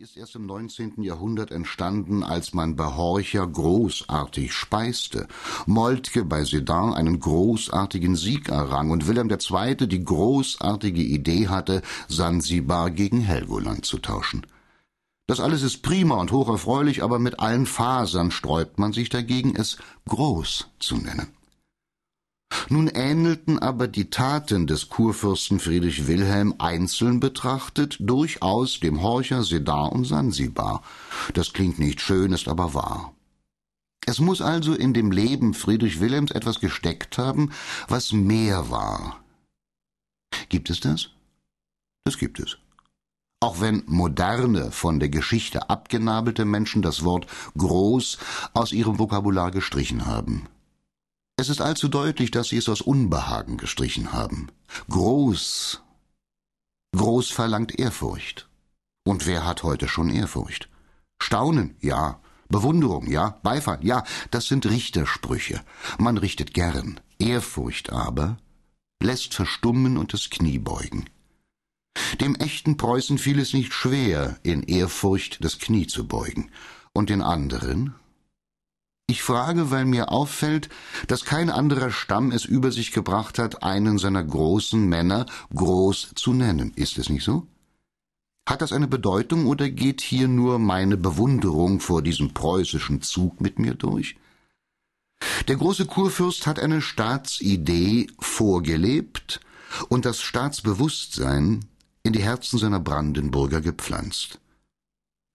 ist erst im 19. Jahrhundert entstanden, als man bei Horcher großartig speiste, Moltke bei Sedan einen großartigen Sieg errang und Wilhelm II. die großartige Idee hatte, Sansibar gegen Helgoland zu tauschen. Das alles ist prima und hocherfreulich, aber mit allen Fasern sträubt man sich dagegen, es groß zu nennen. Nun ähnelten aber die Taten des Kurfürsten Friedrich Wilhelm einzeln betrachtet durchaus dem Horcher Sedar und Sansibar. Das klingt nicht schön, ist aber wahr. Es muss also in dem Leben Friedrich Wilhelms etwas gesteckt haben, was mehr war. Gibt es das? Das gibt es. Auch wenn moderne, von der Geschichte abgenabelte Menschen das Wort groß aus ihrem Vokabular gestrichen haben. Es ist allzu deutlich, dass sie es aus Unbehagen gestrichen haben. Groß. Groß verlangt Ehrfurcht. Und wer hat heute schon Ehrfurcht? Staunen, ja. Bewunderung, ja. Beifall, ja. Das sind Richtersprüche. Man richtet gern. Ehrfurcht aber lässt verstummen und das Knie beugen. Dem echten Preußen fiel es nicht schwer, in Ehrfurcht das Knie zu beugen. Und den anderen, ich frage, weil mir auffällt, dass kein anderer Stamm es über sich gebracht hat, einen seiner großen Männer groß zu nennen. Ist es nicht so? Hat das eine Bedeutung oder geht hier nur meine Bewunderung vor diesem preußischen Zug mit mir durch? Der große Kurfürst hat eine Staatsidee vorgelebt und das Staatsbewusstsein in die Herzen seiner Brandenburger gepflanzt.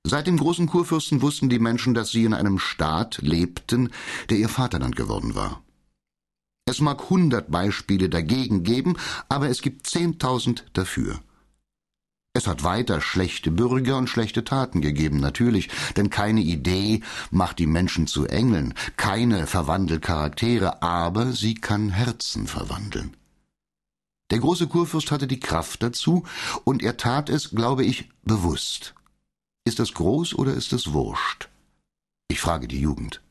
Seit dem großen Kurfürsten wussten die Menschen, dass sie in einem Staat lebten, der ihr Vaterland geworden war. Es mag hundert Beispiele dagegen geben, aber es gibt zehntausend dafür. Es hat weiter schlechte Bürger und schlechte Taten gegeben, natürlich, denn keine Idee macht die Menschen zu Engeln, keine verwandelt Charaktere, aber sie kann Herzen verwandeln. Der große Kurfürst hatte die Kraft dazu, und er tat es, glaube ich, bewusst. Ist das groß oder ist es wurscht? Ich frage die Jugend.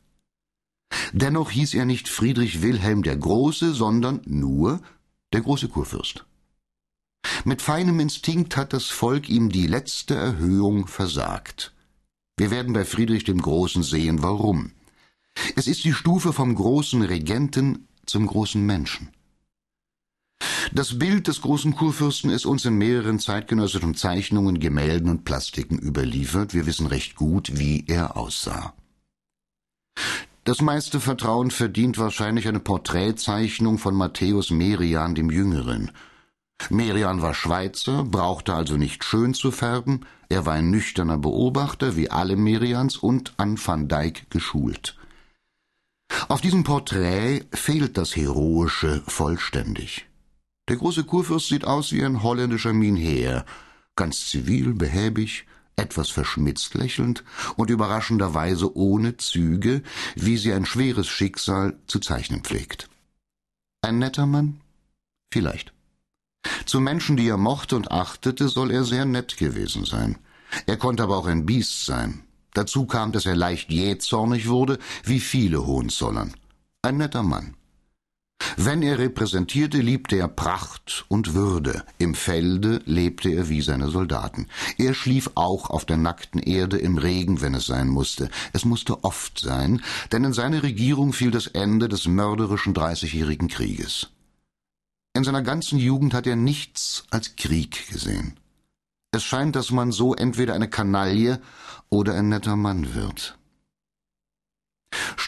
Dennoch hieß er nicht Friedrich Wilhelm der Große, sondern nur der große Kurfürst. Mit feinem Instinkt hat das Volk ihm die letzte Erhöhung versagt. Wir werden bei Friedrich dem Großen sehen, warum. Es ist die Stufe vom großen Regenten zum großen Menschen. Das Bild des großen Kurfürsten ist uns in mehreren zeitgenössischen Zeichnungen, Gemälden und Plastiken überliefert. Wir wissen recht gut, wie er aussah. Das meiste Vertrauen verdient wahrscheinlich eine Porträtzeichnung von Matthäus Merian dem Jüngeren. Merian war Schweizer, brauchte also nicht schön zu färben, er war ein nüchterner Beobachter, wie alle Merians, und an Van Dyck geschult. Auf diesem Porträt fehlt das Heroische vollständig. Der große Kurfürst sieht aus wie ein holländischer Minher, ganz zivil, behäbig, etwas verschmitzt lächelnd und überraschenderweise ohne Züge, wie sie ein schweres Schicksal zu zeichnen pflegt. Ein netter Mann? Vielleicht. Zu Menschen, die er mochte und achtete, soll er sehr nett gewesen sein. Er konnte aber auch ein Biest sein. Dazu kam, dass er leicht jähzornig wurde, wie viele Hohenzollern. Ein netter Mann. Wenn er repräsentierte, liebte er Pracht und Würde. Im Felde lebte er wie seine Soldaten. Er schlief auch auf der nackten Erde im Regen, wenn es sein musste. Es musste oft sein, denn in seine Regierung fiel das Ende des mörderischen Dreißigjährigen Krieges. In seiner ganzen Jugend hat er nichts als Krieg gesehen. Es scheint, dass man so entweder eine Kanaille oder ein netter Mann wird.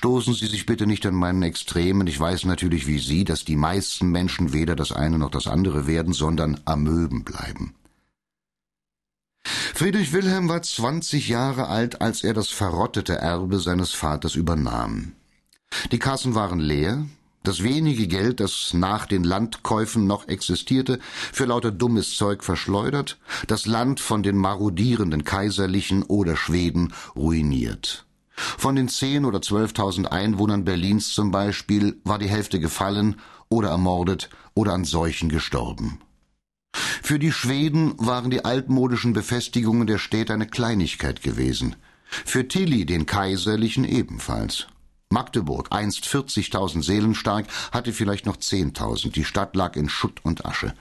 Stoßen Sie sich bitte nicht an meinen Extremen. Ich weiß natürlich wie Sie, dass die meisten Menschen weder das eine noch das andere werden, sondern Amöben bleiben. Friedrich Wilhelm war zwanzig Jahre alt, als er das verrottete Erbe seines Vaters übernahm. Die Kassen waren leer, das wenige Geld, das nach den Landkäufen noch existierte, für lauter dummes Zeug verschleudert, das Land von den marodierenden Kaiserlichen oder Schweden ruiniert. Von den zehn oder zwölftausend Einwohnern Berlins zum Beispiel war die Hälfte gefallen oder ermordet oder an Seuchen gestorben. Für die Schweden waren die altmodischen Befestigungen der Städte eine Kleinigkeit gewesen. Für Tilly, den Kaiserlichen, ebenfalls. Magdeburg, einst 40.000 Seelen stark, hatte vielleicht noch 10.000. Die Stadt lag in Schutt und Asche.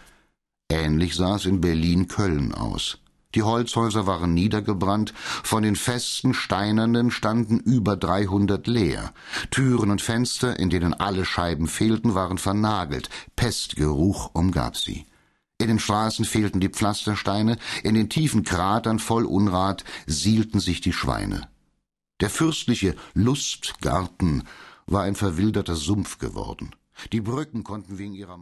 Ähnlich sah es in Berlin-Köln aus. Die Holzhäuser waren niedergebrannt, von den festen steinernen standen über dreihundert leer. Türen und Fenster, in denen alle Scheiben fehlten, waren vernagelt. Pestgeruch umgab sie. In den Straßen fehlten die Pflastersteine, in den tiefen Kratern voll Unrat sielten sich die Schweine. Der fürstliche Lustgarten war ein verwilderter Sumpf geworden. Die Brücken konnten wegen ihrer